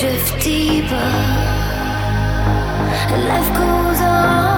drift deeper. Life goes on.